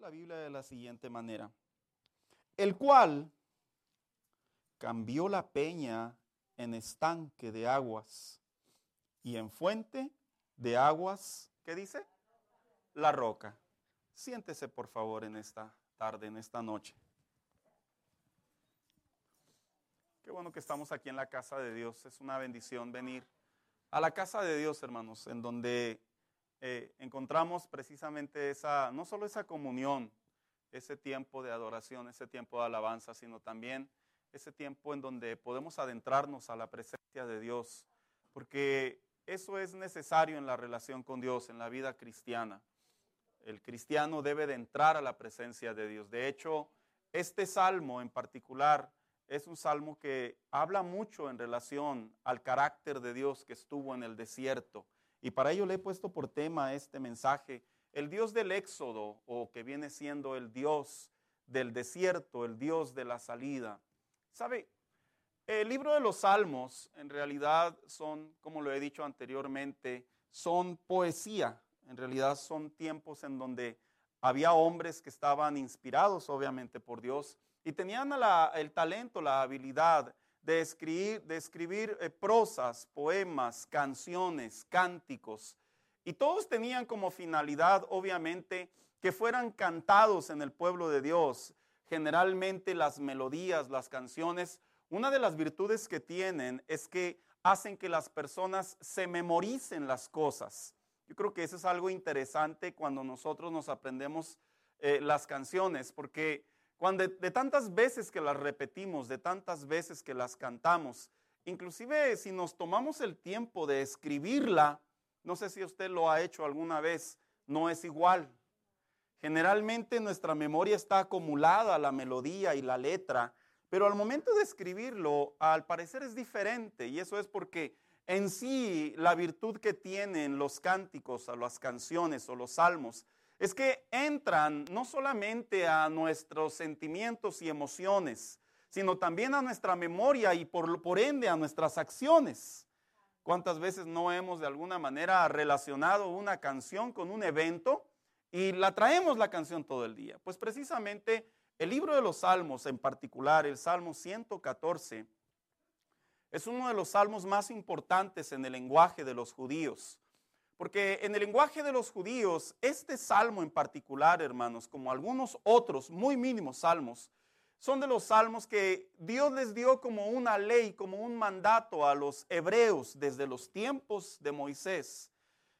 la Biblia de la siguiente manera. El cual cambió la peña en estanque de aguas y en fuente de aguas, ¿qué dice? La roca. Siéntese por favor en esta tarde, en esta noche. Qué bueno que estamos aquí en la casa de Dios. Es una bendición venir a la casa de Dios, hermanos, en donde eh, encontramos precisamente esa, no solo esa comunión, ese tiempo de adoración, ese tiempo de alabanza, sino también ese tiempo en donde podemos adentrarnos a la presencia de Dios, porque eso es necesario en la relación con Dios, en la vida cristiana. El cristiano debe de entrar a la presencia de Dios. De hecho, este salmo en particular es un salmo que habla mucho en relación al carácter de Dios que estuvo en el desierto. Y para ello le he puesto por tema este mensaje, el Dios del éxodo, o que viene siendo el Dios del desierto, el Dios de la salida. ¿Sabe? El libro de los salmos en realidad son, como lo he dicho anteriormente, son poesía, en realidad son tiempos en donde había hombres que estaban inspirados obviamente por Dios y tenían el talento, la habilidad de escribir, de escribir eh, prosas, poemas, canciones, cánticos. Y todos tenían como finalidad, obviamente, que fueran cantados en el pueblo de Dios. Generalmente las melodías, las canciones, una de las virtudes que tienen es que hacen que las personas se memoricen las cosas. Yo creo que eso es algo interesante cuando nosotros nos aprendemos eh, las canciones, porque cuando de, tantas veces que las repetimos, de tantas veces que las cantamos, inclusive si nos tomamos el tiempo de escribirla, no sé si usted lo ha hecho alguna vez, no es igual. Generalmente nuestra memoria está acumulada la melodía y la letra, pero al momento de escribirlo, al parecer es diferente y eso es porque en sí la virtud que tienen los cánticos o las canciones o los salmos es que entran no solamente a nuestros sentimientos y emociones, sino también a nuestra memoria y por, ende a nuestras acciones. ¿Cuántas veces no hemos de alguna manera relacionado una canción con un evento y la traemos la canción todo el día? Pues precisamente el libro de los Salmos en particular, el Salmo 114, es uno de los salmos más importantes en el lenguaje de los judíos. Porque en el lenguaje de los judíos, este salmo en particular, hermanos, como algunos otros muy mínimos salmos, son de los salmos que Dios les dio como una ley, como un mandato a los hebreos desde los tiempos de Moisés,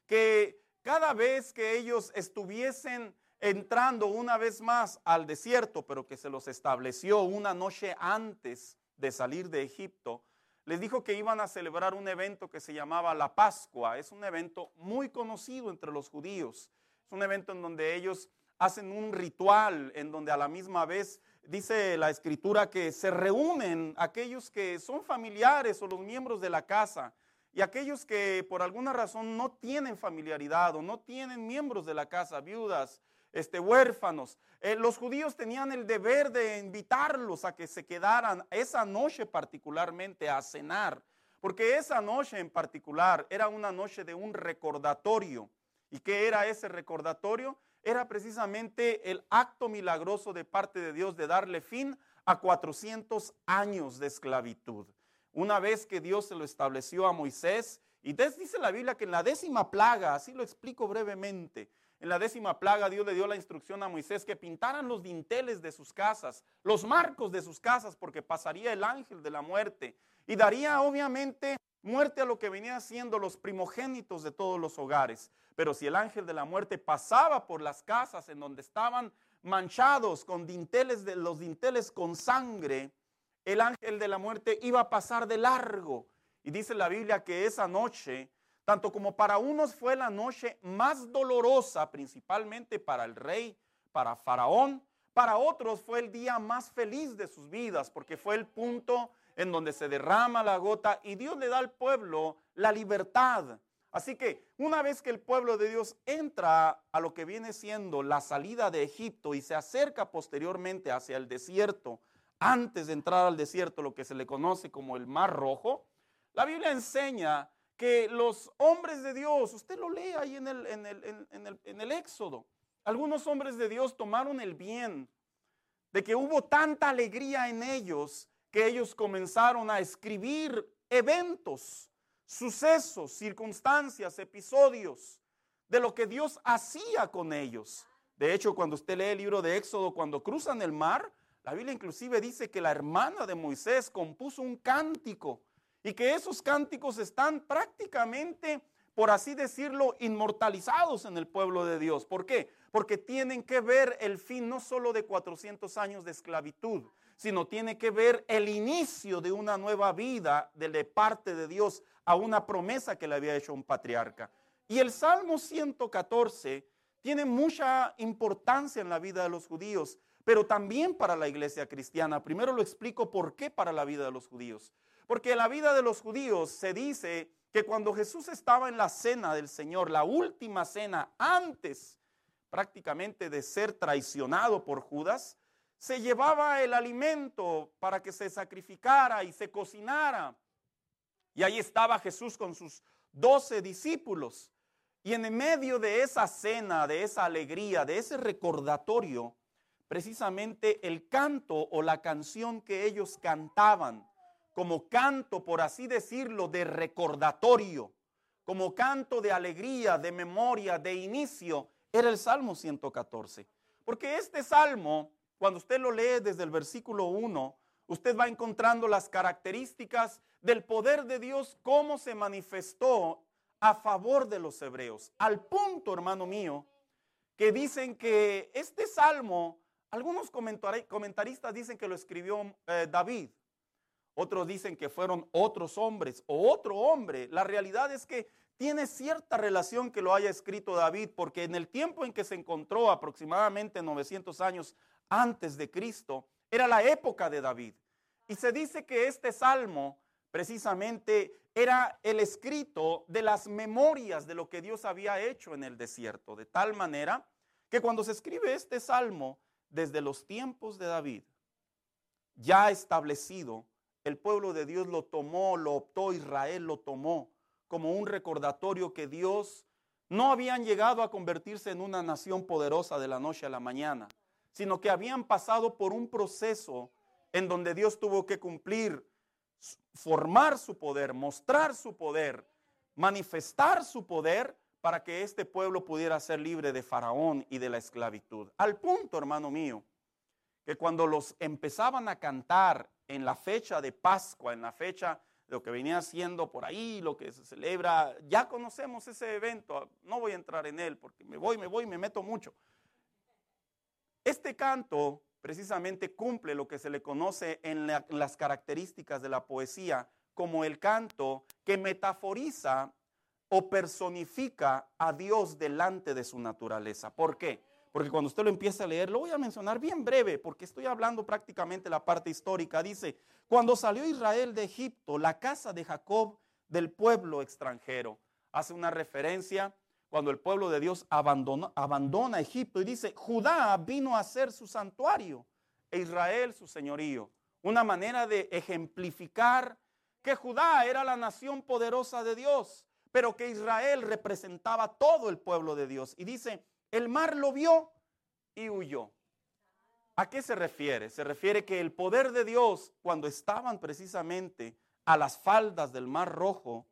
que cada vez que ellos estuviesen entrando una vez más al desierto, pero que se los estableció una noche antes de salir de Egipto, les dijo que iban a celebrar un evento que se llamaba la Pascua. Es un evento muy conocido entre los judíos. Es un evento en donde ellos hacen un ritual, en donde a la misma vez dice la escritura que se reúnen aquellos que son familiares o los miembros de la casa y aquellos que por alguna razón no tienen familiaridad o no tienen miembros de la casa, viudas, este, huérfanos. Eh, los judíos tenían el deber de invitarlos a que se quedaran esa noche particularmente a cenar, porque esa noche en particular era una noche de un recordatorio. ¿Y qué era ese recordatorio? Era precisamente el acto milagroso de parte de Dios de darle fin a 400 años de esclavitud. Una vez que Dios se lo estableció a Moisés, y dice la Biblia que en la décima plaga, así lo explico brevemente, en la décima plaga Dios le dio la instrucción a Moisés que pintaran los dinteles de sus casas, los marcos de sus casas, porque pasaría el ángel de la muerte y daría obviamente muerte a lo que venía siendo los primogénitos de todos los hogares. Pero si el ángel de la muerte pasaba por las casas en donde estaban manchados con dinteles de los dinteles con sangre, el ángel de la muerte iba a pasar de largo. Y dice la Biblia que esa noche tanto como para unos fue la noche más dolorosa, principalmente para el rey, para Faraón, para otros fue el día más feliz de sus vidas, porque fue el punto en donde se derrama la gota y Dios le da al pueblo la libertad. Así que una vez que el pueblo de Dios entra a lo que viene siendo la salida de Egipto y se acerca posteriormente hacia el desierto, antes de entrar al desierto, lo que se le conoce como el Mar Rojo, la Biblia enseña que los hombres de Dios, usted lo lee ahí en el, en el, en el, en el Éxodo, algunos hombres de Dios tomaron el bien de que hubo tanta alegría en ellos que ellos comenzaron a escribir eventos, sucesos, circunstancias, episodios de lo que Dios hacía con ellos. De hecho, cuando usted lee el libro de Éxodo, cuando cruzan el mar, la Biblia inclusive dice que la hermana de Moisés compuso un cántico y que esos cánticos están prácticamente, por así decirlo, inmortalizados en el pueblo de Dios. ¿Por qué? Porque tienen que ver el fin no solo de 400 años de esclavitud, sino tiene que ver el inicio de una nueva vida de parte de Dios a una promesa que le había hecho un patriarca. Y el Salmo 114 tiene mucha importancia en la vida de los judíos, pero también para la iglesia cristiana. Primero lo explico por qué para la vida de los judíos. Porque la vida de los judíos se dice que cuando Jesús estaba en la cena del Señor, la última cena antes prácticamente de ser traicionado por Judas, se llevaba el alimento para que se sacrificara y se cocinara. Y ahí estaba Jesús con sus doce discípulos. Y en medio de esa cena, de esa alegría, de ese recordatorio, precisamente el canto o la canción que ellos cantaban como canto, por así decirlo, de recordatorio, como canto de alegría, de memoria, de inicio, era el Salmo 114. Porque este salmo, cuando usted lo lee desde el versículo 1, usted va encontrando las características del poder de Dios, cómo se manifestó a favor de los hebreos. Al punto, hermano mío, que dicen que este salmo, algunos comentaristas dicen que lo escribió eh, David. Otros dicen que fueron otros hombres o otro hombre. La realidad es que tiene cierta relación que lo haya escrito David, porque en el tiempo en que se encontró, aproximadamente 900 años antes de Cristo, era la época de David. Y se dice que este salmo precisamente era el escrito de las memorias de lo que Dios había hecho en el desierto, de tal manera que cuando se escribe este salmo, desde los tiempos de David, ya establecido, el pueblo de Dios lo tomó, lo optó, Israel lo tomó como un recordatorio que Dios no habían llegado a convertirse en una nación poderosa de la noche a la mañana, sino que habían pasado por un proceso en donde Dios tuvo que cumplir, formar su poder, mostrar su poder, manifestar su poder para que este pueblo pudiera ser libre de Faraón y de la esclavitud. Al punto, hermano mío, que cuando los empezaban a cantar en la fecha de Pascua, en la fecha de lo que venía siendo por ahí, lo que se celebra, ya conocemos ese evento, no voy a entrar en él porque me voy, me voy, me meto mucho. Este canto precisamente cumple lo que se le conoce en, las características de la poesía como el canto que metaforiza o personifica a Dios delante de su naturaleza. ¿Por qué? Porque cuando usted lo empieza a leer, lo voy a mencionar bien breve, porque estoy hablando prácticamente la parte histórica. Dice, cuando salió Israel de Egipto, la casa de Jacob del pueblo extranjero. Hace una referencia cuando el pueblo de Dios abandona, abandona Egipto y dice, Judá vino a ser su santuario e Israel su señorío. Una manera de ejemplificar que Judá era la nación poderosa de Dios, pero que Israel representaba todo el pueblo de Dios. Y dice, el mar lo vio y huyó. ¿A qué se refiere? Se refiere que el poder de Dios, cuando estaban precisamente a las faldas del mar rojo,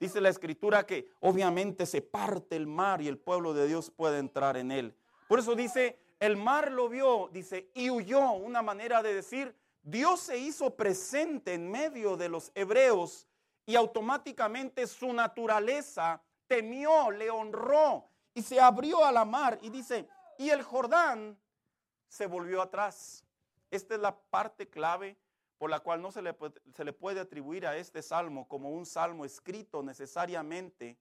dice la escritura que obviamente se parte el mar y el pueblo de Dios puede entrar en él. Por eso dice, el mar lo vio, dice, y huyó, una manera de decir, Dios se hizo presente en medio de los hebreos y automáticamente su naturaleza temió, le honró y se abrió a la mar y dice, y el Jordán se volvió atrás. Esta es la parte clave por la cual no se le, se le puede atribuir a este salmo como un salmo escrito necesariamente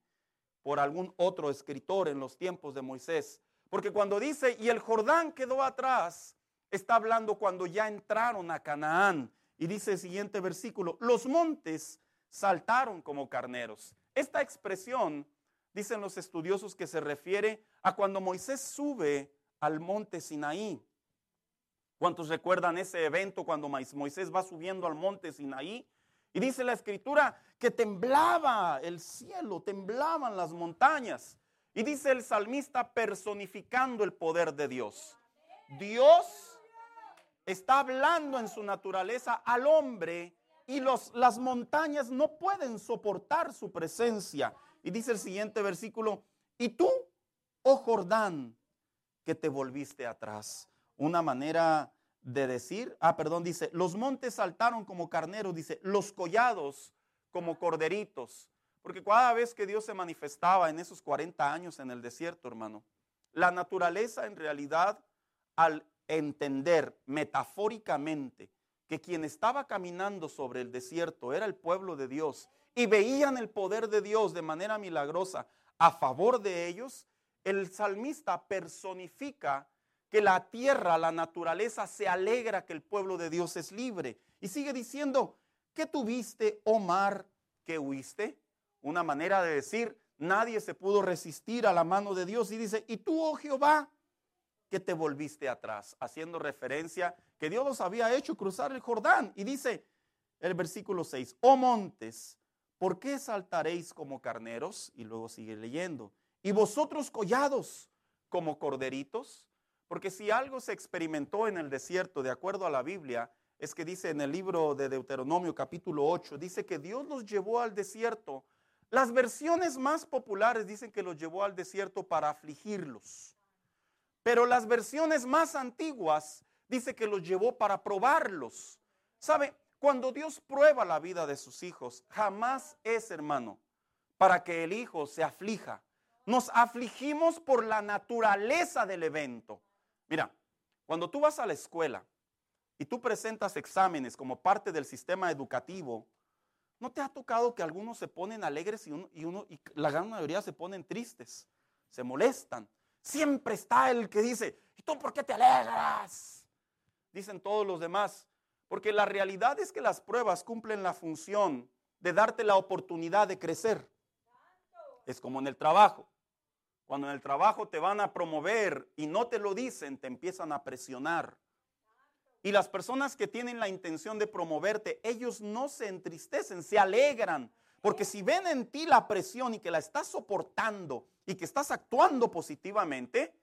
por algún otro escritor en los tiempos de Moisés. Porque cuando dice, y el Jordán quedó atrás, está hablando cuando ya entraron a Canaán. Y dice el siguiente versículo, los montes saltaron como carneros. Esta expresión dicen los estudiosos que se refiere a cuando Moisés sube al monte Sinaí. ¿Cuántos recuerdan ese evento cuando Moisés va subiendo al monte Sinaí? Y dice la escritura que temblaba el cielo, temblaban las montañas. Y dice el salmista personificando el poder de Dios. Dios está hablando en su naturaleza al hombre y los, las montañas no pueden soportar su presencia. Y dice el siguiente versículo, y tú, oh Jordán, que te volviste atrás. Una manera de decir, ah, perdón, dice, los montes saltaron como carneros, dice, los collados como corderitos. Porque cada vez que Dios se manifestaba en esos 40 años en el desierto, hermano, la naturaleza en realidad, al entender metafóricamente que quien estaba caminando sobre el desierto era el pueblo de Dios y veían el poder de Dios de manera milagrosa a favor de ellos, el salmista personifica que la tierra, la naturaleza se alegra que el pueblo de Dios es libre. Y sigue diciendo, ¿qué tuviste, oh mar, que huiste? Una manera de decir, nadie se pudo resistir a la mano de Dios. Y dice, ¿y tú, oh Jehová, que te volviste atrás? Haciendo referencia que Dios los había hecho cruzar el Jordán. Y dice el versículo 6, oh montes, ¿por qué saltaréis como carneros? Y luego sigue leyendo, y vosotros collados como corderitos. Porque si algo se experimentó en el desierto, de acuerdo a la Biblia, es que dice en el libro de Deuteronomio capítulo 8, dice que Dios los llevó al desierto. Las versiones más populares dicen que los llevó al desierto para afligirlos. Pero las versiones más antiguas dice que los llevó para probarlos. ¿Sabe? Cuando Dios prueba la vida de sus hijos, jamás es, hermano, para que el hijo se aflija. Nos afligimos por la naturaleza del evento. Mira, cuando tú vas a la escuela y tú presentas exámenes como parte del sistema educativo, ¿no te ha tocado que algunos se ponen alegres y, uno, y, uno, y la gran mayoría se ponen tristes, se molestan? Siempre está el que dice, ¿y tú por qué te alegras? Dicen todos los demás, porque la realidad es que las pruebas cumplen la función de darte la oportunidad de crecer. Es como en el trabajo. Cuando en el trabajo te van a promover y no te lo dicen, te empiezan a presionar. Y las personas que tienen la intención de promoverte, ellos no se entristecen, se alegran. Porque si ven en ti la presión y que la estás soportando y que estás actuando positivamente,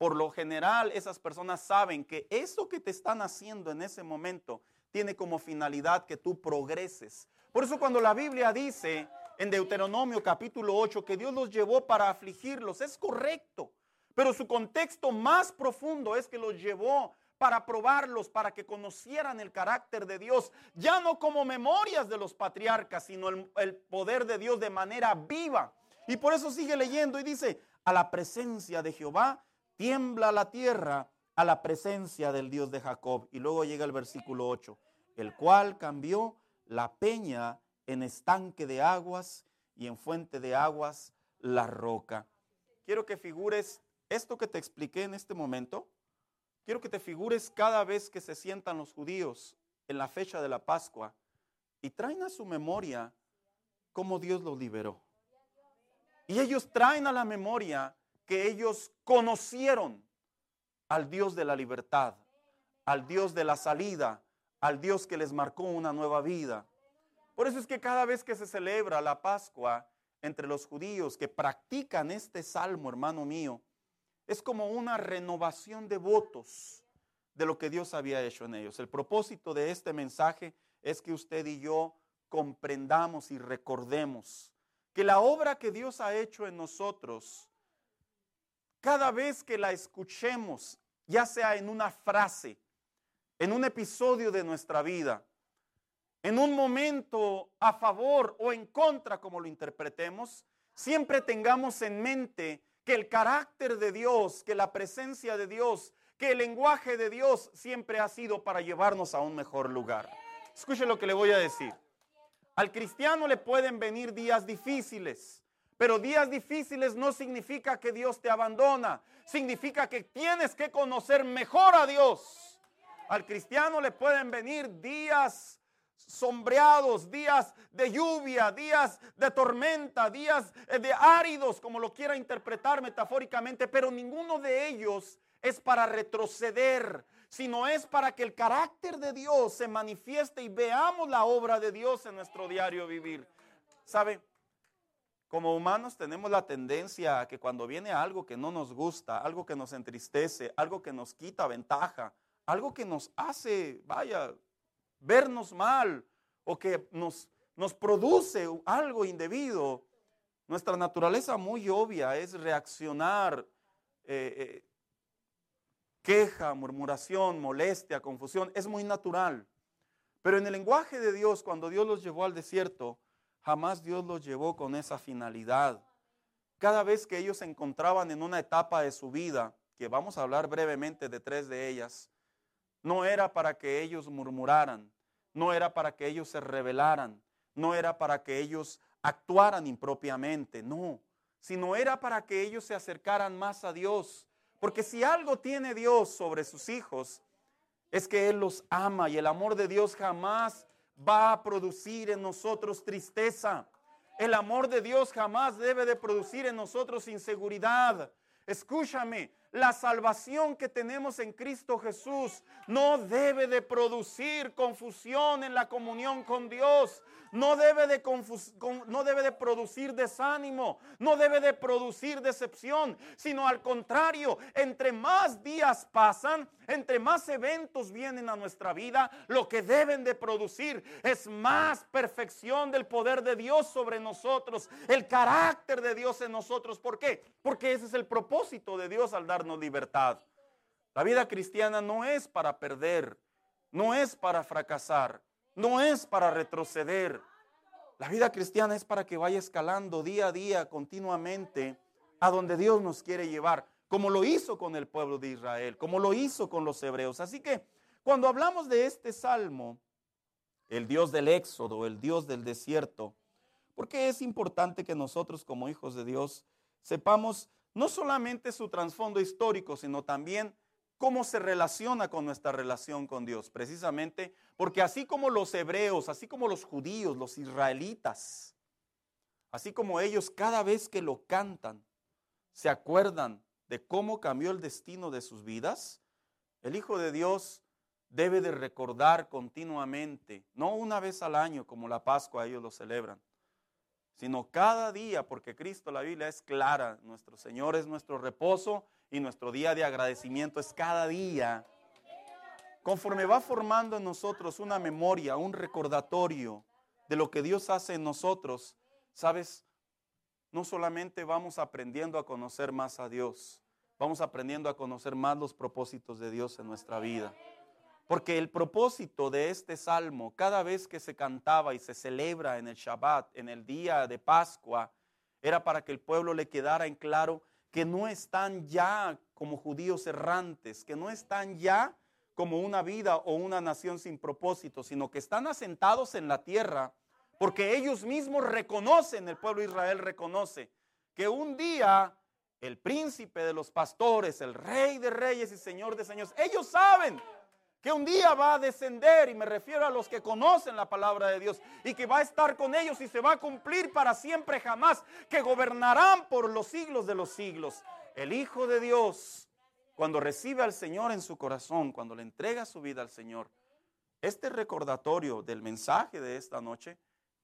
por lo general esas personas saben que eso que te están haciendo en ese momento tiene como finalidad que tú progreses. Por eso cuando la Biblia dice en Deuteronomio capítulo 8 que Dios los llevó para afligirlos. Es correcto, pero su contexto más profundo es que los llevó para probarlos, para que conocieran el carácter de Dios, ya no como memorias de los patriarcas, sino el, el, poder de Dios de manera viva. Y por eso sigue leyendo y dice, a la presencia de Jehová tiembla la tierra, a la presencia del Dios de Jacob. Y luego llega el versículo 8, el cual cambió la peña en estanque de aguas y en fuente de aguas la roca. Quiero que figures esto que te expliqué en este momento. Quiero que te figures cada vez que se sientan los judíos en la fecha de la Pascua y traen a su memoria cómo Dios los liberó. Y ellos traen a la memoria que ellos conocieron al Dios de la libertad, al Dios de la salida, al Dios que les marcó una nueva vida. Por eso es que cada vez que se celebra la Pascua entre los judíos que practican este salmo, hermano mío, es como una renovación de votos de lo que Dios había hecho en ellos. El propósito de este mensaje es que usted y yo comprendamos y recordemos que la obra que Dios ha hecho en nosotros, cada vez que la escuchemos, ya sea en una frase, en un episodio de nuestra vida, en un momento a favor o en contra, como lo interpretemos, siempre tengamos en mente que el carácter de Dios, que la presencia de Dios, que el lenguaje de Dios siempre ha sido para llevarnos a un mejor lugar. Escuche lo que le voy a decir. Al cristiano le pueden venir días difíciles, pero días difíciles no significa que Dios te abandona, significa que tienes que conocer mejor a Dios. Al cristiano le pueden venir días sombreados, días de lluvia, días de tormenta, días eh, de áridos, como lo quiera interpretar metafóricamente, pero ninguno de ellos es para retroceder, sino es para que el carácter de Dios se manifieste y veamos la obra de Dios en nuestro diario vivir. ¿Sabe? Como humanos tenemos la tendencia a que cuando viene algo que no nos gusta, algo que nos entristece, algo que nos quita ventaja, algo que nos hace, vaya, vernos mal o que nos, nos produce algo indebido, nuestra naturaleza muy obvia es reaccionar, eh, eh, queja, murmuración, molestia, confusión, es muy natural. Pero en el lenguaje de Dios, cuando Dios los llevó al desierto, jamás Dios los llevó con esa finalidad. Cada vez que ellos se encontraban en una etapa de su vida, que vamos a hablar brevemente de tres de ellas, no era para que ellos murmuraran, no era para que ellos se rebelaran, no era para que ellos actuaran impropiamente, no, sino era para que ellos se acercaran más a Dios. Porque si algo tiene Dios sobre sus hijos, es que Él los ama y el amor de Dios jamás va a producir en nosotros tristeza. El amor de Dios jamás debe de producir en nosotros inseguridad. Escúchame, la salvación que tenemos en Cristo Jesús no debe de producir confusión en la comunión con Dios. No debe, de no debe de producir desánimo, no debe de producir decepción, sino al contrario, entre más días pasan, entre más eventos vienen a nuestra vida, lo que deben de producir es más perfección del poder de Dios sobre nosotros, el carácter de Dios en nosotros. ¿Por qué? Porque ese es el propósito de Dios al darnos libertad. La vida cristiana no es para perder, no es para fracasar, no es para retroceder. La vida cristiana es para que vaya escalando día a día continuamente a donde Dios nos quiere llevar, como lo hizo con el pueblo de Israel, como lo hizo con los hebreos. Así que cuando hablamos de este salmo, el Dios del éxodo, el Dios del desierto, porque es importante que nosotros como hijos de Dios sepamos no solamente su trasfondo histórico, sino también cómo se relaciona con nuestra relación con Dios, precisamente porque así como los hebreos, así como los judíos, los israelitas, así como ellos cada vez que lo cantan, se acuerdan de cómo cambió el destino de sus vidas, el Hijo de Dios debe de recordar continuamente, no una vez al año como la Pascua ellos lo celebran, sino cada día, porque Cristo, la Biblia es clara, nuestro Señor es nuestro reposo y nuestro día de agradecimiento es cada día. Conforme va formando en nosotros una memoria, un recordatorio de lo que Dios hace en nosotros, ¿sabes? No solamente vamos aprendiendo a conocer más a Dios, vamos aprendiendo a conocer más los propósitos de Dios en nuestra vida. Porque el propósito de este salmo, cada vez que se cantaba y se celebra en el Shabbat, en el día de Pascua, era para que el pueblo le quedara en claro que no están ya como judíos errantes, que no están ya como una vida o una nación sin propósito, sino que están asentados en la tierra, porque ellos mismos reconocen, el pueblo de Israel reconoce, que un día el príncipe de los pastores, el rey de reyes y señor de señores, ellos saben que un día va a descender, y me refiero a los que conocen la palabra de Dios, y que va a estar con ellos y se va a cumplir para siempre jamás, que gobernarán por los siglos de los siglos. El Hijo de Dios, cuando recibe al Señor en su corazón, cuando le entrega su vida al Señor, este recordatorio del mensaje de esta noche,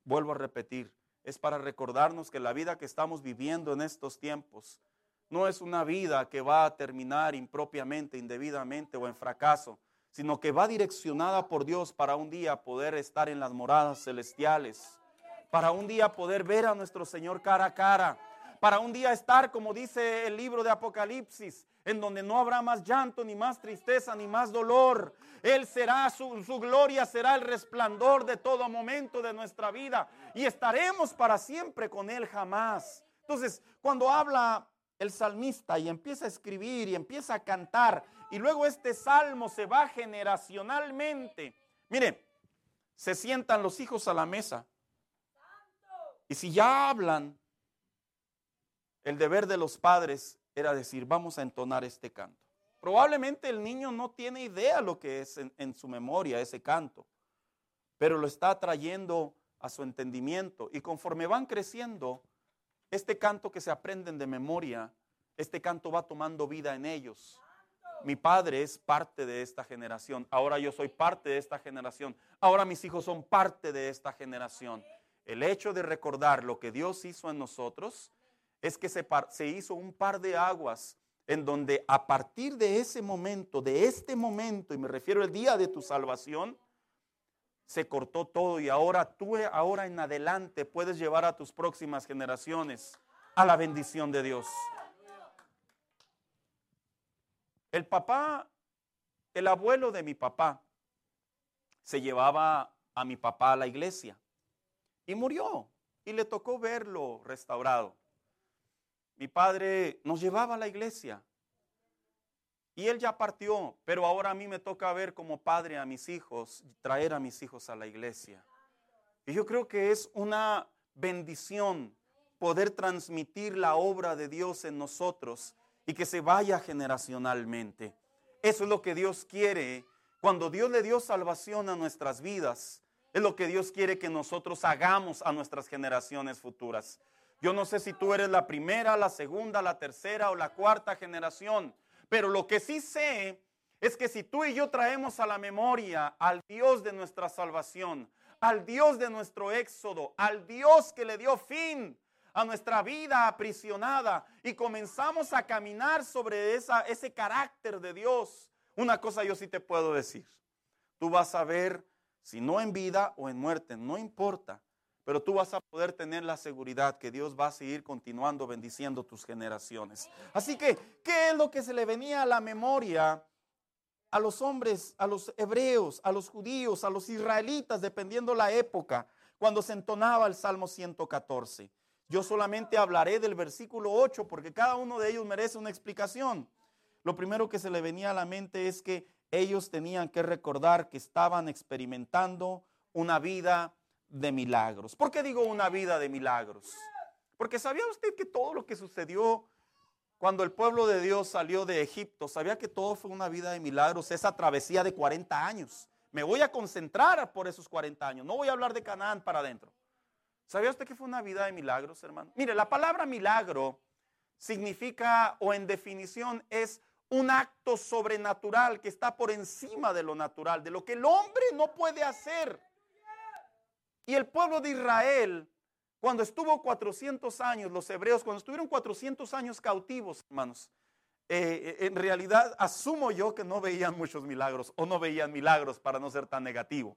vuelvo a repetir, es para recordarnos que la vida que estamos viviendo en estos tiempos no es una vida que va a terminar impropiamente, indebidamente o en fracaso, sino que va direccionada por Dios para un día poder estar en las moradas celestiales, para un día poder ver a nuestro Señor cara a cara, para un día estar, como dice el libro de Apocalipsis, en donde no habrá más llanto, ni más tristeza, ni más dolor. Él será, su, gloria será el resplandor de todo momento de nuestra vida y estaremos para siempre con Él jamás. Entonces, cuando habla el salmista y empieza a escribir y empieza a cantar, y luego este salmo se va generacionalmente. Mire, se sientan los hijos a la mesa. Y si ya hablan, el deber de los padres era decir, vamos a entonar este canto. Probablemente el niño no tiene idea lo que es en, en su memoria ese canto, pero lo está trayendo a su entendimiento. Y conforme van creciendo, este canto que se aprenden de memoria, este canto va tomando vida en ellos. Mi padre es parte de esta generación. Ahora yo soy parte de esta generación. Ahora mis hijos son parte de esta generación. el hecho de recordar lo que Dios hizo en nosotros es que se, hizo un par de aguas en donde a partir de ese momento, de este momento, y me refiero al día de tu salvación, se cortó todo y ahora tú ahora en adelante puedes llevar a tus próximas generaciones a la bendición de Dios. El papá, el abuelo de mi papá, se llevaba a mi papá a la iglesia y murió y le tocó verlo restaurado. Mi padre nos llevaba a la iglesia y él ya partió, pero ahora a mí me toca ver como padre a mis hijos, traer a mis hijos a la iglesia. Y yo creo que es una bendición poder transmitir la obra de Dios en nosotros y que se vaya generacionalmente. Eso es lo que Dios quiere. Cuando Dios le dio salvación a nuestras vidas, es lo que Dios quiere que nosotros hagamos a nuestras generaciones futuras. Yo no sé si tú eres la primera, la segunda, la tercera o la cuarta generación, pero lo que sí sé es que si tú y yo traemos a la memoria al Dios de nuestra salvación, al Dios de nuestro éxodo, al Dios que le dio fin a nuestra vida aprisionada y comenzamos a caminar sobre ese carácter de Dios, una cosa yo sí te puedo decir. Tú vas a ver, si no en vida o en muerte, no importa, pero tú vas a poder tener la seguridad que Dios va a seguir continuando bendiciendo tus generaciones. Así que, ¿qué es lo que se le venía a la memoria a los hombres, a los hebreos, a los judíos, a los israelitas, dependiendo la época, cuando se entonaba el Salmo 114? Yo solamente hablaré del versículo 8 porque cada uno de ellos merece una explicación. Lo primero que se le venía a la mente es que ellos tenían que recordar que estaban experimentando una vida de milagros. ¿Por qué digo una vida de milagros? Porque sabía usted que todo lo que sucedió cuando el pueblo de Dios salió de Egipto, sabía que todo fue una vida de milagros, esa travesía de 40 años. Me voy a concentrar por esos 40 años, no voy a hablar de Canaán para adentro. ¿Sabía usted que fue una vida de milagros, hermano? Mire, la palabra milagro significa o en definición es un acto sobrenatural que está por encima de lo natural, de lo que el hombre no puede hacer. Y el pueblo de Israel, cuando estuvo 400 años, los hebreos, cuando estuvieron 400 años cautivos, hermanos, eh, en realidad asumo yo que no veían muchos milagros o no veían milagros para no ser tan negativo.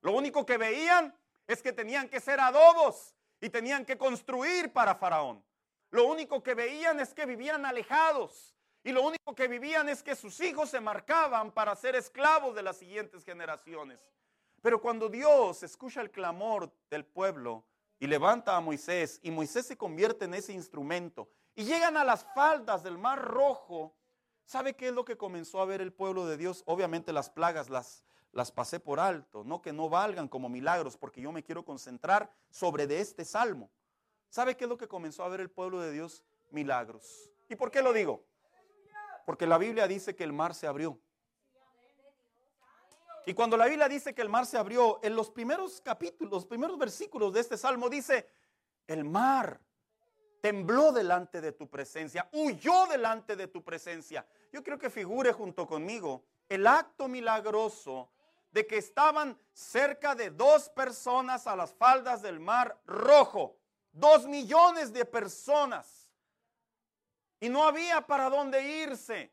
Lo único que veían es que tenían que ser adobos y tenían que construir para Faraón. Lo único que veían es que vivían alejados y lo único que vivían es que sus hijos se marcaban para ser esclavos de las siguientes generaciones. Pero cuando Dios escucha el clamor del pueblo y levanta a Moisés y Moisés se convierte en ese instrumento y llegan a las faldas del mar rojo, ¿sabe qué es lo que comenzó a ver el pueblo de Dios? Obviamente las plagas las las pasé por alto, no que no valgan como milagros, porque yo me quiero concentrar sobre de este salmo. ¿Sabe qué es lo que comenzó a ver el pueblo de Dios? Milagros. ¿Y por qué lo digo? Porque la Biblia dice que el mar se abrió. Y cuando la Biblia dice que el mar se abrió, en los primeros capítulos, los primeros versículos de este salmo dice, el mar tembló delante de tu presencia, huyó delante de tu presencia. Yo quiero que figure junto conmigo el acto milagroso de que estaban cerca de dos personas a las faldas del mar rojo. Dos millones de personas. Y no había para dónde irse.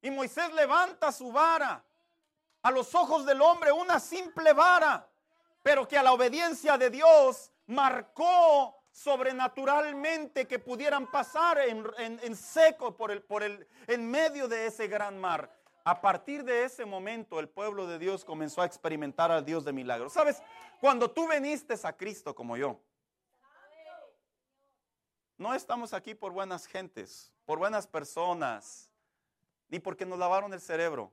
Y Moisés levanta su vara. A los ojos del hombre una simple vara. Pero que a la obediencia de Dios marcó sobrenaturalmente que pudieran pasar en, seco por el, por el, en medio de ese gran mar. A partir de ese momento el pueblo de Dios comenzó a experimentar al Dios de milagros. ¿Sabes? Cuando tú veniste a Cristo como yo, no estamos aquí por buenas gentes, por buenas personas, ni porque nos lavaron el cerebro.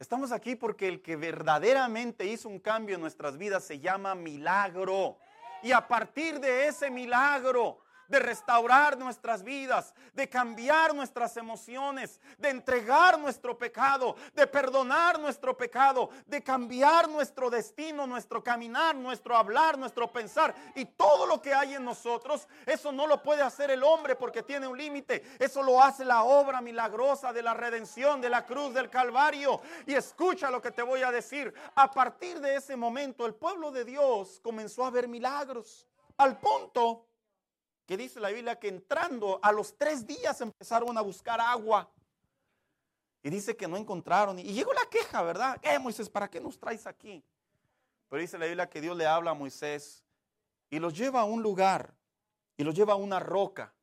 Estamos aquí porque el que verdaderamente hizo un cambio en nuestras vidas se llama milagro. Y a partir de ese milagro, de restaurar nuestras vidas, de cambiar nuestras emociones, de entregar nuestro pecado, de perdonar nuestro pecado, de cambiar nuestro destino, nuestro caminar, nuestro hablar, nuestro pensar y todo lo que hay en nosotros. Eso no lo puede hacer el hombre porque tiene un límite. Eso lo hace la obra milagrosa de la redención de la cruz del Calvario. Y escucha lo que te voy a decir. A partir de ese momento el pueblo de Dios comenzó a ver milagros. Al punto que dice la Biblia que entrando a los tres días empezaron a buscar agua. Y dice que no encontraron. Y llegó la queja, ¿verdad? ¿Qué, Moisés? ¿Para qué nos traes aquí? Pero dice la Biblia que Dios le habla a Moisés y los lleva a un lugar y los lleva a una roca.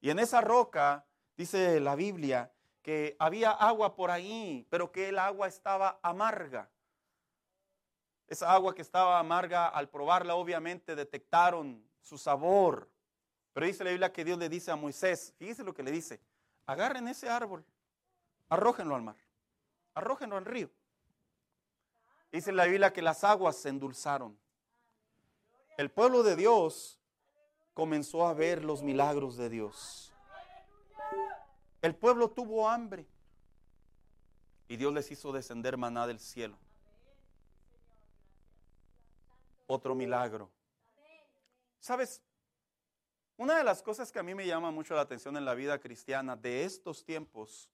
Y en esa roca, dice la Biblia, que había agua por ahí, pero que el agua estaba amarga. Esa agua que estaba amarga, al probarla obviamente detectaron su sabor. Pero dice la Biblia que Dios le dice a Moisés, fíjese lo que le dice, agarren ese árbol, arrójenlo al mar, arrójenlo al río. Dice la Biblia que las aguas se endulzaron. El pueblo de Dios comenzó a ver los milagros de Dios. El pueblo tuvo hambre y Dios les hizo descender maná del cielo. Otro milagro. ¿Sabes? Una de las cosas que a mí me llama mucho la atención en la vida cristiana de estos tiempos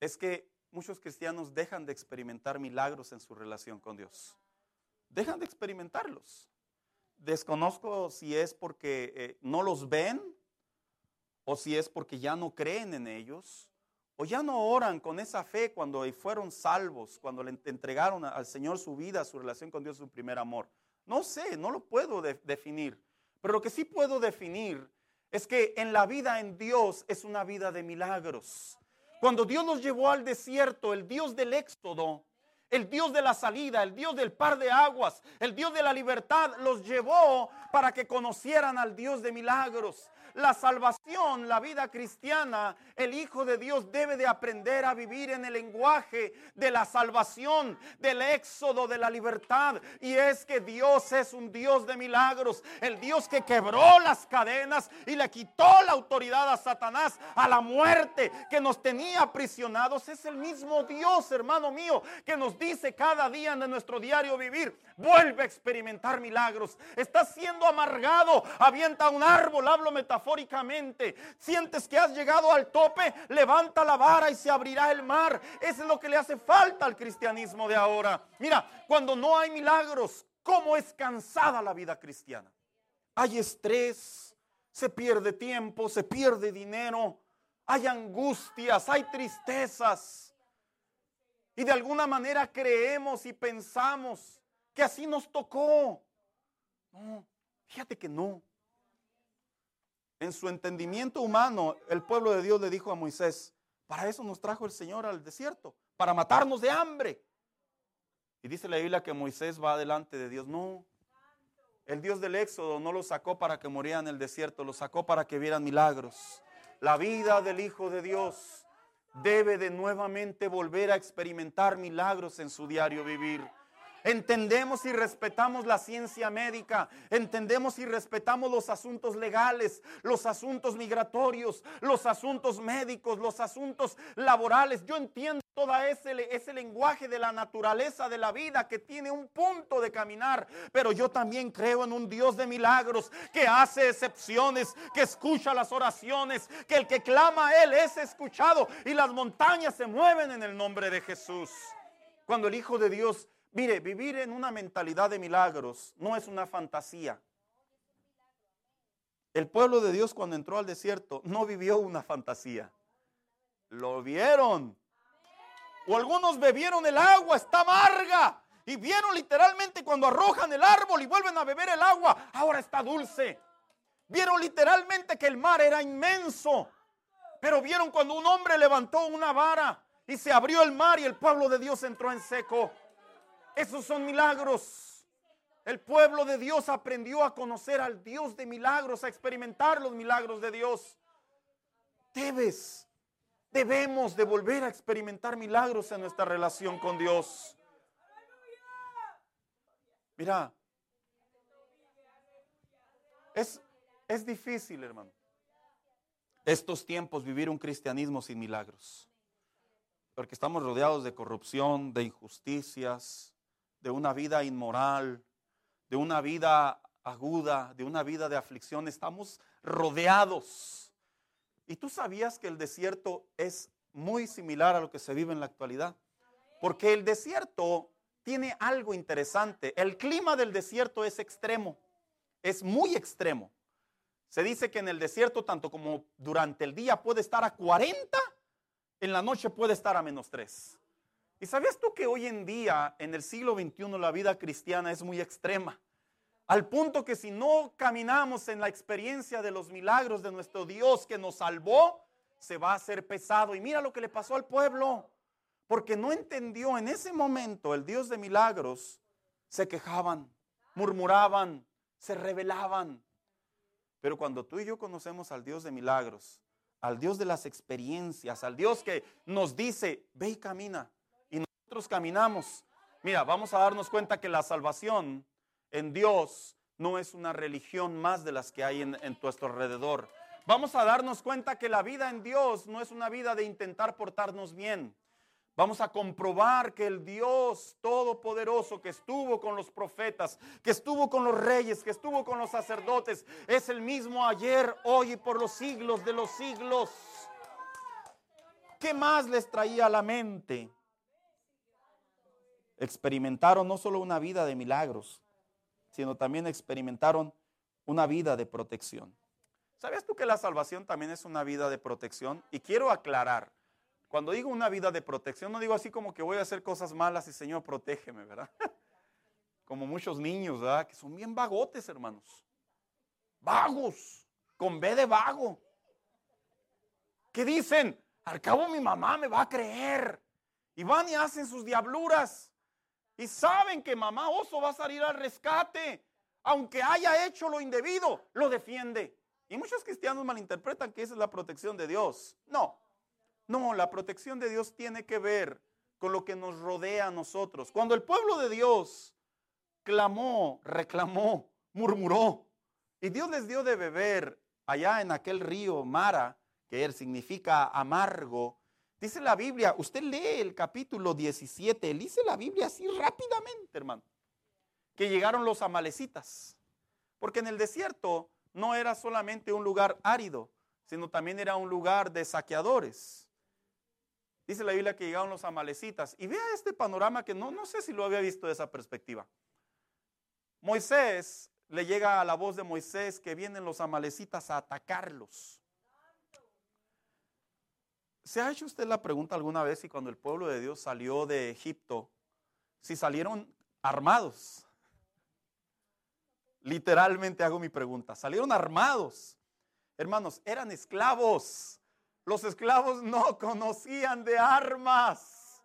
es que muchos cristianos dejan de experimentar milagros en su relación con Dios. Dejan de experimentarlos. Desconozco si es porque eh, no los ven o si es porque ya no creen en ellos o ya no oran con esa fe cuando fueron salvos, cuando le entregaron al Señor su vida, su relación con Dios, su primer amor. No sé, no lo puedo definir. Pero lo que sí puedo definir es que en la vida en Dios es una vida de milagros. Cuando Dios nos llevó al desierto, el Dios del éxodo, el Dios de la salida, el Dios del par de aguas, el Dios de la libertad, los llevó para que conocieran al Dios de milagros la salvación, la vida cristiana, el Hijo de Dios debe de aprender a vivir en el lenguaje de la salvación, del éxodo, de la libertad. Y es que Dios es un Dios de milagros, el Dios que quebró las cadenas y le quitó la autoridad a Satanás, a la muerte que nos tenía aprisionados. Es el mismo Dios, hermano mío, que nos dice cada día en nuestro diario vivir, vuelve a experimentar milagros. Estás siendo amargado, avienta un árbol, hablo metafórico metafóricamente. Sientes que has llegado al tope, levanta la vara y se abrirá el mar. Eso es lo que le hace falta al cristianismo de ahora. Mira, cuando no hay milagros, ¿cómo es cansada la vida cristiana? Hay estrés, se pierde tiempo, se pierde dinero, hay angustias, hay tristezas. Y de alguna manera creemos y pensamos que así nos tocó. No, fíjate que no. En su entendimiento humano, el pueblo de Dios le dijo a Moisés, para eso nos trajo el Señor al desierto, para matarnos de hambre. Y dice la Biblia que Moisés va delante de Dios. No, el Dios del Éxodo no lo sacó para que murieran en el desierto, lo sacó para que vieran milagros. La vida del Hijo de Dios debe de nuevamente volver a experimentar milagros en su diario vivir. Entendemos y respetamos la ciencia médica, entendemos y respetamos los asuntos legales, los asuntos migratorios, los asuntos médicos, los asuntos laborales. Yo entiendo todo ese, ese lenguaje de la naturaleza de la vida que tiene un punto de caminar, pero yo también creo en un Dios de milagros que hace excepciones, que escucha las oraciones, que el que clama a Él es escuchado y las montañas se mueven en el nombre de Jesús. Cuando el Hijo de Dios Mire, vivir en una mentalidad de milagros no es una fantasía. El pueblo de Dios cuando entró al desierto no vivió una fantasía. Lo vieron. O algunos bebieron el agua, está amarga. Y vieron literalmente cuando arrojan el árbol y vuelven a beber el agua, ahora está dulce. Vieron literalmente que el mar era inmenso. Pero vieron cuando un hombre levantó una vara y se abrió el mar y el pueblo de Dios entró en seco. Esos son milagros. El pueblo de Dios aprendió a conocer al Dios de milagros, a experimentar los milagros de Dios. Debes, debemos de volver a experimentar milagros en nuestra relación con Dios. Mira, es, es difícil, hermano, estos tiempos vivir un cristianismo sin milagros. Porque estamos rodeados de corrupción, de injusticias, de una vida inmoral, de una vida aguda, de una vida de aflicción. Estamos rodeados. ¿Y tú sabías que el desierto es muy similar a lo que se vive en la actualidad? Porque el desierto tiene algo interesante. El clima del desierto es extremo. es muy extremo. Se dice que en el desierto, tanto como durante el día puede estar a 40, en la noche puede estar a menos 3. ¿Y sabías tú que hoy en día, en el siglo XXI, la vida cristiana es muy extrema? Al punto que si no caminamos en la experiencia de los milagros de nuestro Dios que nos salvó, se va a hacer pesado. Y mira lo que le pasó al pueblo. Porque no entendió en ese momento el Dios de milagros, se quejaban, murmuraban, se rebelaban. Pero cuando tú y yo conocemos al Dios de milagros, al Dios de las experiencias, al Dios que nos dice, ve y camina, caminamos, mira, vamos a darnos cuenta que la salvación en Dios no es una religión más de las que hay en, en nuestro alrededor. Vamos a darnos cuenta que la vida en Dios no es una vida de intentar portarnos bien. Vamos a comprobar que el Dios Todopoderoso que estuvo con los profetas, que estuvo con los reyes, que estuvo con los sacerdotes, es el mismo ayer, hoy y por los siglos de los siglos. ¿Qué más les traía a la mente? Experimentaron no solo una vida de milagros, sino también experimentaron una vida de protección. ¿Sabías tú que la salvación también es una vida de protección? Y quiero aclarar, cuando digo una vida de protección, no digo así como que voy a hacer cosas malas y Señor, protégeme, ¿verdad? Como muchos niños, ¿verdad? Que son bien vagotes, hermanos. Vagos, con B de vago. ¿Qué dicen? Al cabo mi mamá me va a creer. Y van y hacen sus diabluras. Y saben que mamá oso va a salir al rescate. Aunque haya hecho lo indebido, lo defiende. Y muchos cristianos malinterpretan que esa es la protección de Dios. No, no, la protección de Dios tiene que ver con lo que nos rodea a nosotros. Cuando el pueblo de Dios clamó, reclamó, murmuró, y Dios les dio de beber allá en aquel río Mara, que él significa amargo, dice la Biblia, usted lee el capítulo 17, dice la Biblia así rápidamente, hermano, que llegaron los amalecitas, porque en el desierto no era solamente un lugar árido, sino también era un lugar de saqueadores. Dice la Biblia que llegaron los amalecitas. Y vea este panorama que no, no sé si lo había visto de esa perspectiva. Moisés, le llega a la voz de Moisés que vienen los amalecitas a atacarlos. ¿Se ha hecho usted la pregunta alguna vez si cuando el pueblo de Dios salió de Egipto, si salieron armados? Literalmente hago mi pregunta. Salieron armados. Hermanos, eran esclavos. Los esclavos no conocían de armas.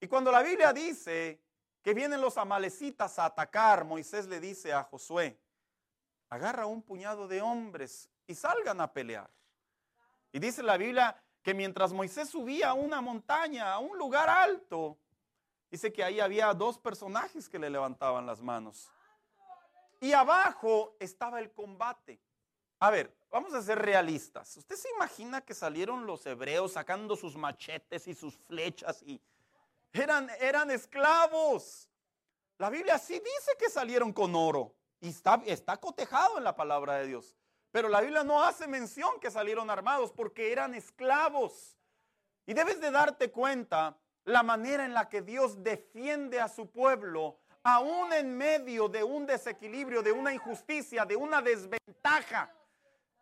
Y cuando la Biblia dice que vienen los amalecitas a atacar, Moisés le dice a Josué, agarra un puñado de hombres y salgan a pelear. Y dice la Biblia que mientras Moisés subía a una montaña, a un lugar alto, dice que ahí había dos personajes que le levantaban las manos. Y abajo estaba el combate. A ver, vamos a ser realistas. ¿Usted se imagina que salieron los hebreos sacando sus machetes y sus flechas y eran, eran esclavos? La Biblia sí dice que salieron con oro y está, está cotejado en la palabra de Dios. Pero la Biblia no hace mención que salieron armados porque eran esclavos. Y debes de darte cuenta la manera en la que Dios defiende a su pueblo, aún en medio de un desequilibrio, de una injusticia, de una desventaja.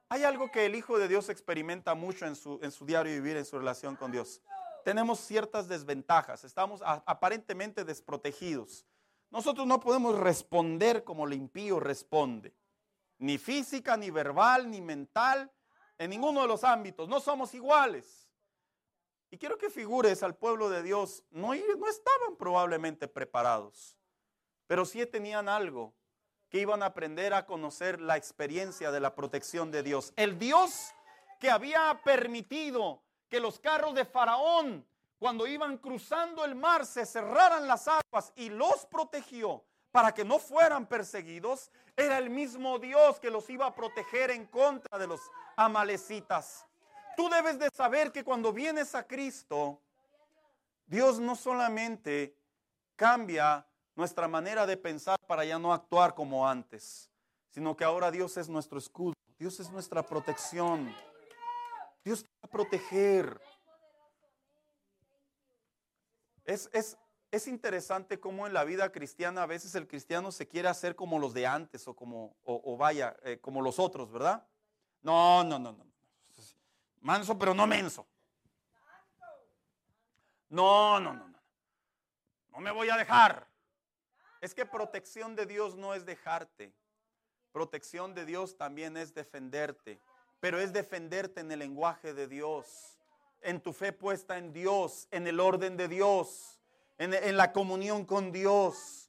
Hay algo que el Hijo de Dios experimenta mucho en su, en su diario vivir, en su relación con Dios. Tenemos ciertas desventajas, estamos aparentemente desprotegidos. Nosotros no podemos responder como el impío responde, ni física, ni verbal, ni mental, en ninguno de los ámbitos. No somos iguales. Y quiero que figures al pueblo de Dios, no, no estaban probablemente preparados, pero sí tenían algo que iban a aprender a conocer la experiencia de la protección de Dios. El Dios que había permitido que los carros de Faraón, cuando iban cruzando el mar, se cerraran las aguas y los protegió para que no fueran perseguidos, era el mismo Dios que los iba a proteger en contra de los amalecitas. Tú debes de saber que cuando vienes a Cristo, Dios no solamente cambia nuestra manera de pensar para ya no actuar como antes, sino que ahora Dios es nuestro escudo, Dios es nuestra protección, Dios te va a proteger. Es, es, es interesante cómo en la vida cristiana a veces el cristiano se quiere hacer como los de antes o como, o, vaya, eh, como los otros, ¿verdad? No, no, no, no. Manso, pero no menso. No, no, no, no. No me voy a dejar. Es que protección de Dios no es dejarte. Protección de Dios también es defenderte. Pero es defenderte en el lenguaje de Dios. En tu fe puesta en Dios, en el orden de Dios en, la comunión con Dios.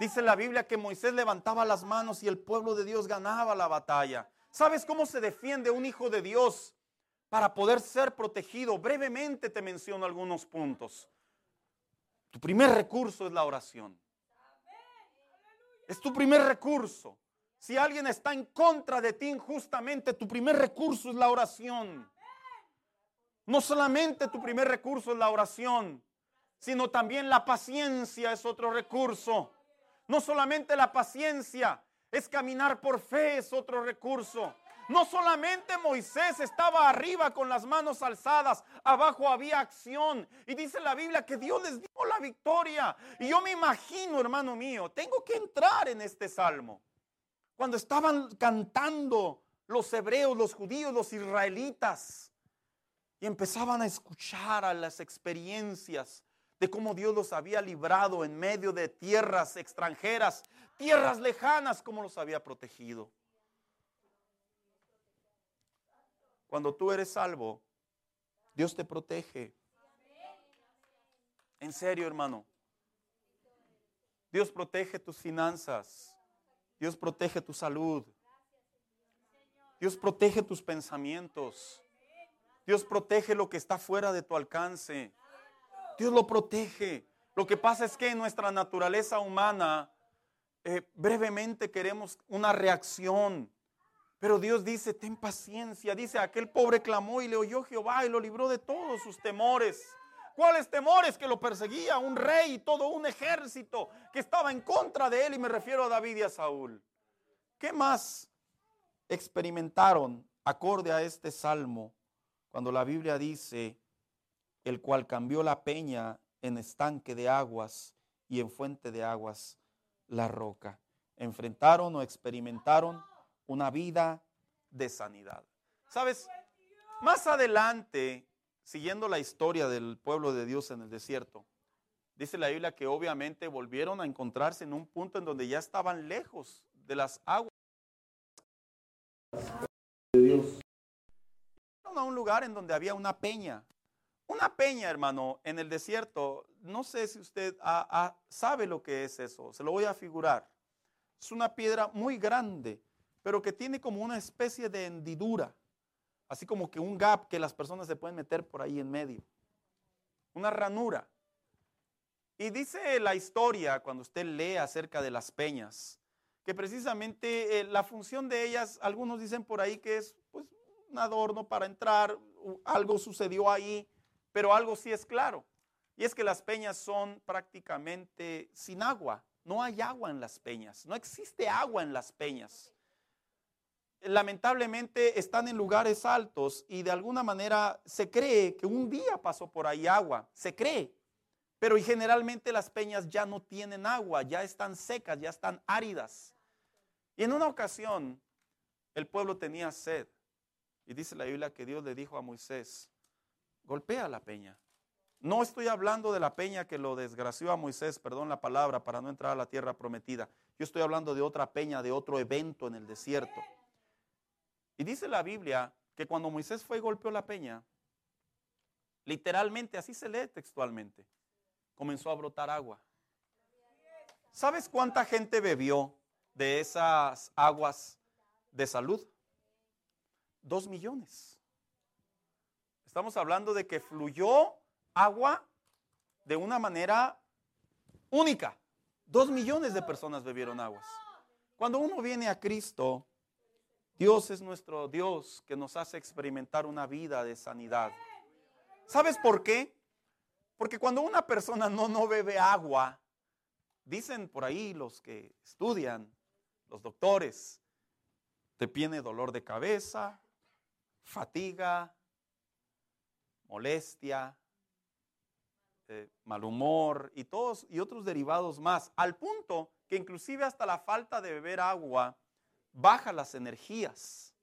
Dice la Biblia que Moisés levantaba las manos y el pueblo de Dios ganaba la batalla. ¿Sabes cómo se defiende un hijo de Dios para poder ser protegido? Brevemente te menciono algunos puntos. Tu primer recurso es la oración. Es tu primer recurso. Si alguien está en contra de ti injustamente, tu primer recurso es la oración. No solamente tu primer recurso es la oración, sino también la paciencia es otro recurso. No solamente la paciencia, es caminar por fe es otro recurso. No solamente Moisés estaba arriba con las manos alzadas, abajo había acción. Y dice la Biblia que Dios les dio la victoria. Y yo me imagino, hermano mío, tengo que entrar en este salmo. Cuando estaban cantando los hebreos, los judíos, los israelitas, y empezaban a escuchar a las experiencias de cómo Dios los había librado en medio de tierras extranjeras, tierras lejanas, como los había protegido. Cuando tú eres salvo, Dios te protege. En serio, hermano. Dios protege tus finanzas. Dios protege tu salud. Dios protege tus pensamientos. Dios protege lo que está fuera de tu alcance. Dios lo protege. Lo que pasa es que en nuestra naturaleza humana, eh, brevemente queremos una reacción. Pero Dios dice, ten paciencia. Dice, aquel pobre clamó y le oyó Jehová y lo libró de todos sus temores. ¿Cuáles temores que lo perseguía? Un rey y todo un ejército que estaba en contra de él. Y me refiero a David y a Saúl. ¿Qué más experimentaron acorde a este salmo cuando la Biblia dice, el cual cambió la peña en estanque de aguas y en fuente de aguas la roca. Enfrentaron o experimentaron una vida de sanidad. ¿Sabes? Más adelante, siguiendo la historia del pueblo de Dios en el desierto, dice la Biblia que obviamente volvieron a encontrarse en un punto en donde ya estaban lejos de las aguas de Dios. a un lugar en donde había una peña, una peña, hermano, en el desierto, no sé si usted sabe lo que es eso, se lo voy a figurar. Es una piedra muy grande, pero que tiene como una especie de hendidura, así como que un gap que las personas se pueden meter por ahí en medio, una ranura. Y dice la historia, cuando usted lee acerca de las peñas, que precisamente eh, la función de ellas, algunos dicen por ahí que es pues, un adorno para entrar, algo sucedió ahí, pero algo sí es claro, y es que las peñas son prácticamente sin agua. No hay agua en las peñas, no existe agua en las peñas. Lamentablemente están en lugares altos y de alguna manera se cree que un día pasó por ahí agua, se cree, pero generalmente las peñas ya no tienen agua, ya están secas, ya están áridas. Y en una ocasión el pueblo tenía sed y dice la Biblia que Dios le dijo a Moisés, golpea la peña. No estoy hablando de la peña que lo desgració a Moisés, perdón la palabra, para no entrar a la tierra prometida. Yo estoy hablando de otra peña, de otro evento en el desierto. Y dice la Biblia que cuando Moisés fue y golpeó la peña, literalmente, así se lee textualmente, comenzó a brotar agua. ¿Sabes cuánta gente bebió de esas aguas de salud? Dos millones. Estamos hablando de que fluyó agua de una manera única. Dos millones de personas bebieron aguas. Cuando uno viene a Cristo, Dios es nuestro Dios que nos hace experimentar una vida de sanidad. ¿Sabes por qué? Porque cuando una persona no, no bebe agua, dicen por ahí los que estudian, los doctores, te viene dolor de cabeza, fatiga, molestia, eh, mal humor y todos y otros derivados más, al punto que inclusive hasta la falta de beber agua baja las energías.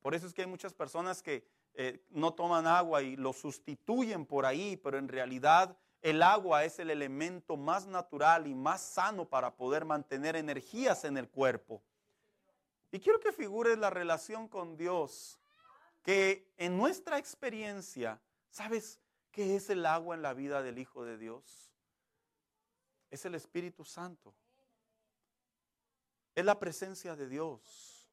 Por eso es que hay muchas personas que eh, no toman agua y lo sustituyen por ahí, pero en realidad el agua es el elemento más natural y más sano para poder mantener energías en el cuerpo. Y quiero que figures la relación con Dios, que en nuestra experiencia, ¿sabes qué es el agua en la vida del Hijo de Dios? Es el Espíritu Santo. Es la presencia de Dios.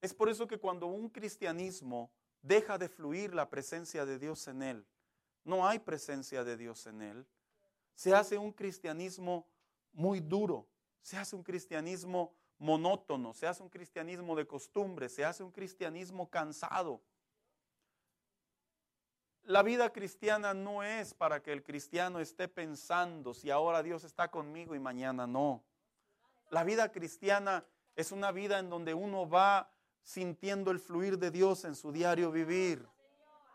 Es por eso que cuando un cristianismo deja de fluir la presencia de Dios en él, no hay presencia de Dios en él, se hace un cristianismo muy duro, se hace un cristianismo monótono, se hace un cristianismo de costumbre, se hace un cristianismo cansado. La vida cristiana no es para que el cristiano esté pensando si ahora Dios está conmigo y mañana no. La vida cristiana es una vida en donde uno va sintiendo el fluir de Dios en su diario vivir.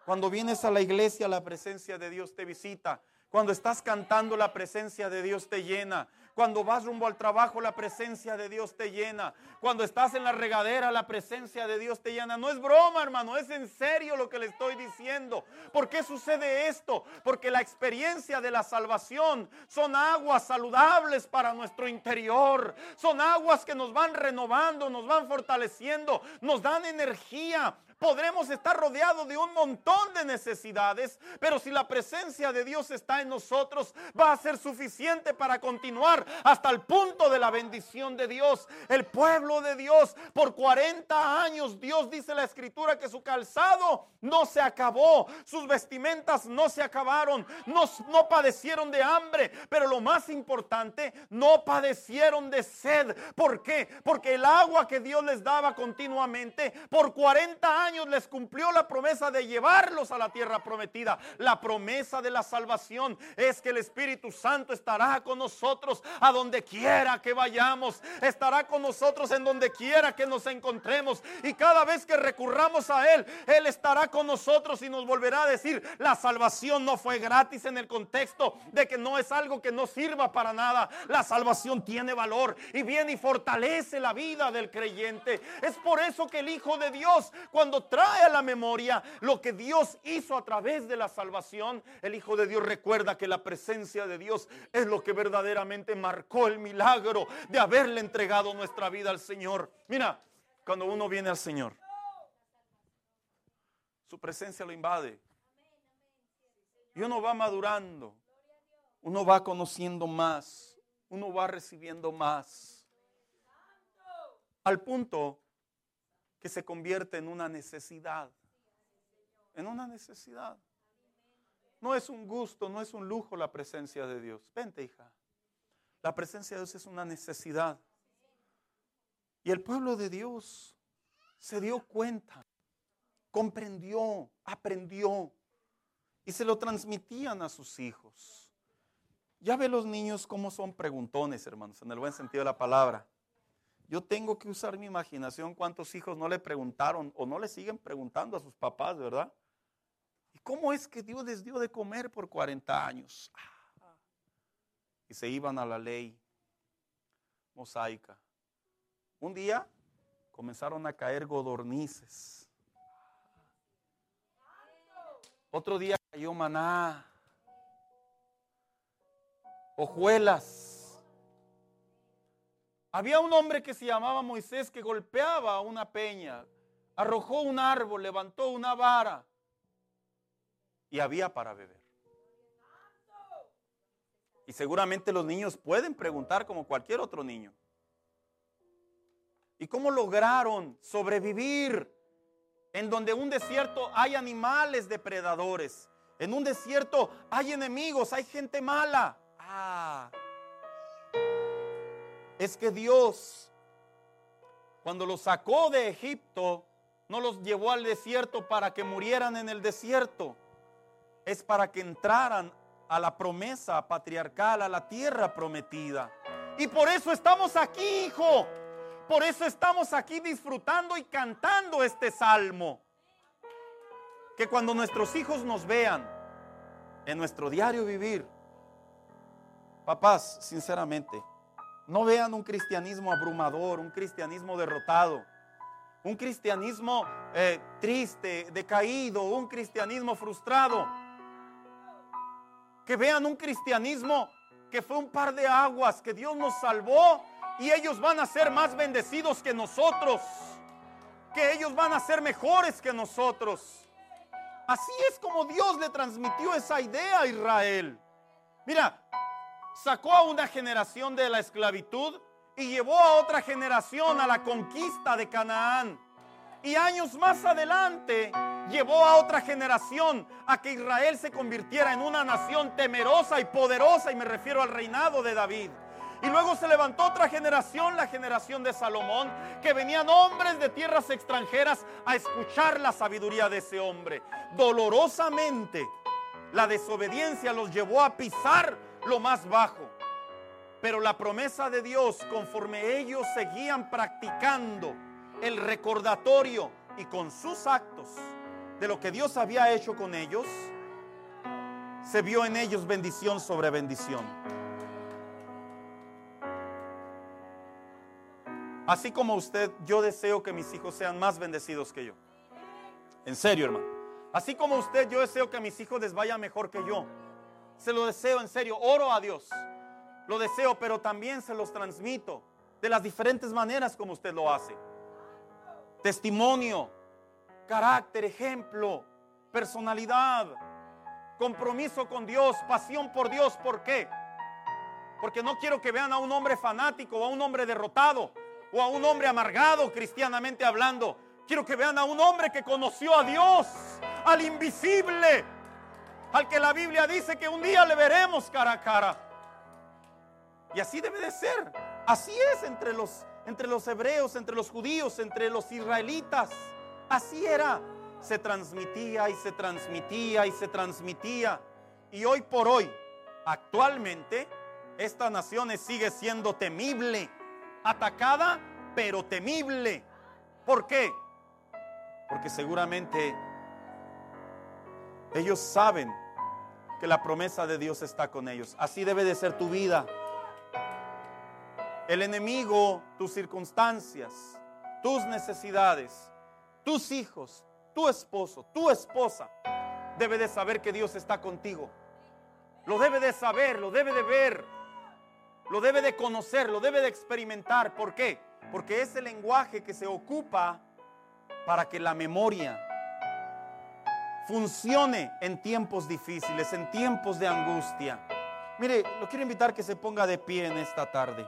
Cuando vienes a la iglesia, la presencia de Dios te visita. Cuando estás cantando, la presencia de Dios te llena. Cuando vas rumbo al trabajo, la presencia de Dios te llena. Cuando estás en la regadera, la presencia de Dios te llena. No es broma, hermano, es en serio lo que le estoy diciendo. ¿Por qué sucede esto? Porque la experiencia de la salvación son aguas saludables para nuestro interior. Son aguas que nos van renovando, nos van fortaleciendo, nos dan energía podremos estar rodeados de un montón de necesidades, pero si la presencia de Dios está en nosotros, va a ser suficiente para continuar hasta el punto de la bendición de Dios. El pueblo de Dios, por 40 años, Dios dice la escritura que su calzado no se acabó, sus vestimentas no se acabaron, no, no padecieron de hambre, pero lo más importante, no padecieron de sed. ¿Por qué? Porque el agua que Dios les daba continuamente por 40 años, les cumplió la promesa de llevarlos a la tierra prometida. La promesa de la salvación es que el Espíritu Santo estará con nosotros a donde quiera que vayamos. Estará con nosotros en donde quiera que nos encontremos. Y cada vez que recurramos a Él, Él estará con nosotros y nos volverá a decir, la salvación no fue gratis en el contexto de que no es algo que no sirva para nada. La salvación tiene valor y viene y fortalece la vida del creyente. Es por eso que el Hijo de Dios, cuando trae a la memoria lo que Dios hizo a través de la salvación, el Hijo de Dios recuerda que la presencia de Dios es lo que verdaderamente marcó el milagro de haberle entregado nuestra vida al Señor. Mira, cuando uno viene al Señor, su presencia lo invade. Y uno va madurando, uno va conociendo más, uno va recibiendo más. Al punto que se convierte en una necesidad. En una necesidad. No es un gusto, no es un lujo la presencia de Dios. Vente, hija. La presencia de Dios es una necesidad. Y el pueblo de Dios se dio cuenta, comprendió, aprendió y se lo transmitían a sus hijos. Ya ve los niños cómo son preguntones, hermanos, en el buen sentido de la palabra. Yo tengo que usar mi imaginación cuántos hijos no le preguntaron o no le siguen preguntando a sus papás, ¿verdad? ¿Y cómo es que Dios les dio de comer por 40 años? Ah. Y se iban a la ley mosaica. Un día comenzaron a caer godornices. Otro día cayó maná, hojuelas. Había un hombre que se llamaba Moisés que golpeaba una peña, arrojó un árbol, levantó una vara y había para beber. Y seguramente los niños pueden preguntar como cualquier otro niño. ¿Y cómo lograron sobrevivir en donde un desierto hay animales depredadores? En un desierto hay enemigos, hay gente mala. Ah, es que Dios, cuando los sacó de Egipto, no los llevó al desierto para que murieran en el desierto. Es para que entraran a la promesa patriarcal, a la tierra prometida. Y por eso estamos aquí, hijo. Por eso estamos aquí disfrutando y cantando este salmo. Que cuando nuestros hijos nos vean, en nuestro diario vivir, papás, sinceramente, no vean un cristianismo abrumador, un cristianismo derrotado, un cristianismo eh, triste, decaído, un cristianismo frustrado. Que vean un cristianismo que fue un par de aguas, que Dios nos salvó y ellos van a ser más bendecidos que nosotros, que ellos van a ser mejores que nosotros. Así es como Dios le transmitió esa idea a Israel. Mira, sacó a una generación de la esclavitud y llevó a otra generación a la conquista de Canaán. Y años más adelante llevó a otra generación a que Israel se convirtiera en una nación temerosa y poderosa, y me refiero al reinado de David. Y luego se levantó otra generación, la generación de Salomón, que venían hombres de tierras extranjeras a escuchar la sabiduría de ese hombre. Dolorosamente, la desobediencia los llevó a pisar lo más bajo. Pero la promesa de Dios, conforme ellos seguían practicando el recordatorio y con sus actos de lo que Dios había hecho con ellos, se vio en ellos bendición sobre bendición. Así como usted, yo deseo que mis hijos sean más bendecidos que yo. En serio, hermano. Así como usted, yo deseo que a mis hijos les vaya mejor que yo. Se lo deseo en serio, oro a Dios. Lo deseo, pero también se los transmito de las diferentes maneras como usted lo hace. Testimonio, carácter, ejemplo, personalidad, compromiso con Dios, pasión por Dios. ¿Por qué? Porque no quiero que vean a un hombre fanático o a un hombre derrotado o a un hombre amargado cristianamente hablando. Quiero que vean a un hombre que conoció a Dios, al invisible, al que la Biblia dice que un día le veremos cara a cara. Y así debe de ser. Así es entre los, entre los hebreos, entre los judíos, entre los israelitas. Así era. Se transmitía y se transmitía y se transmitía. Y hoy por hoy, actualmente, esta nación sigue siendo temible. Atacada, pero temible. ¿Por qué? Porque seguramente ellos saben que la promesa de Dios está con ellos. Así debe de ser tu vida. El enemigo, tus circunstancias, tus necesidades, tus hijos, tu esposo, tu esposa, debe de saber que Dios está contigo. Lo debe de saber, lo debe de ver, lo debe de conocer, lo debe de experimentar. ¿Por qué? Porque es el lenguaje que se ocupa para que la memoria funcione en tiempos difíciles, en tiempos de angustia. Mire, lo quiero invitar que se ponga de pie en esta tarde.